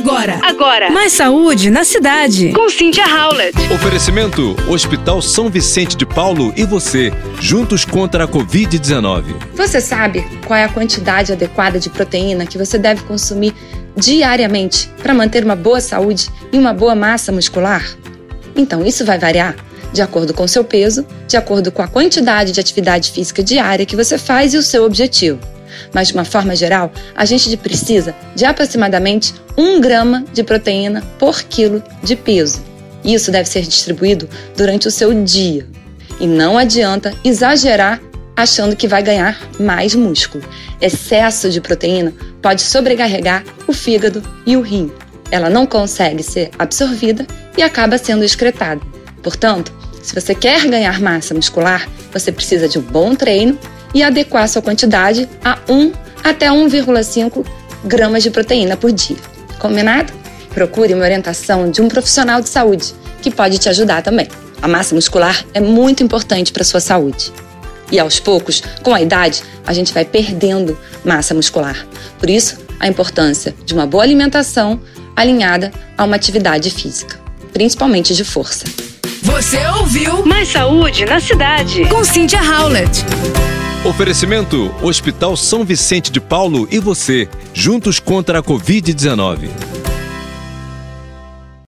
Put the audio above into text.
Agora. Agora. Mais saúde na cidade. Com Cynthia Howlett. Oferecimento: Hospital São Vicente de Paulo e você, juntos contra a Covid-19. Você sabe qual é a quantidade adequada de proteína que você deve consumir diariamente para manter uma boa saúde e uma boa massa muscular? Então, isso vai variar de acordo com seu peso, de acordo com a quantidade de atividade física diária que você faz e o seu objetivo. Mas, de uma forma geral, a gente precisa de aproximadamente 1 grama de proteína por quilo de peso. Isso deve ser distribuído durante o seu dia. E não adianta exagerar achando que vai ganhar mais músculo. Excesso de proteína pode sobrecarregar o fígado e o rim. Ela não consegue ser absorvida e acaba sendo excretada. Portanto, se você quer ganhar massa muscular, você precisa de um bom treino e adequar sua quantidade a 1 até 1,5 gramas de proteína por dia. Combinado? Procure uma orientação de um profissional de saúde que pode te ajudar também. A massa muscular é muito importante para a sua saúde. E aos poucos, com a idade, a gente vai perdendo massa muscular. Por isso, a importância de uma boa alimentação alinhada a uma atividade física, principalmente de força. Você ouviu Mais saúde na cidade. com Cynthia Howlett. Oferecimento: Hospital São Vicente de Paulo e você, juntos contra a Covid-19.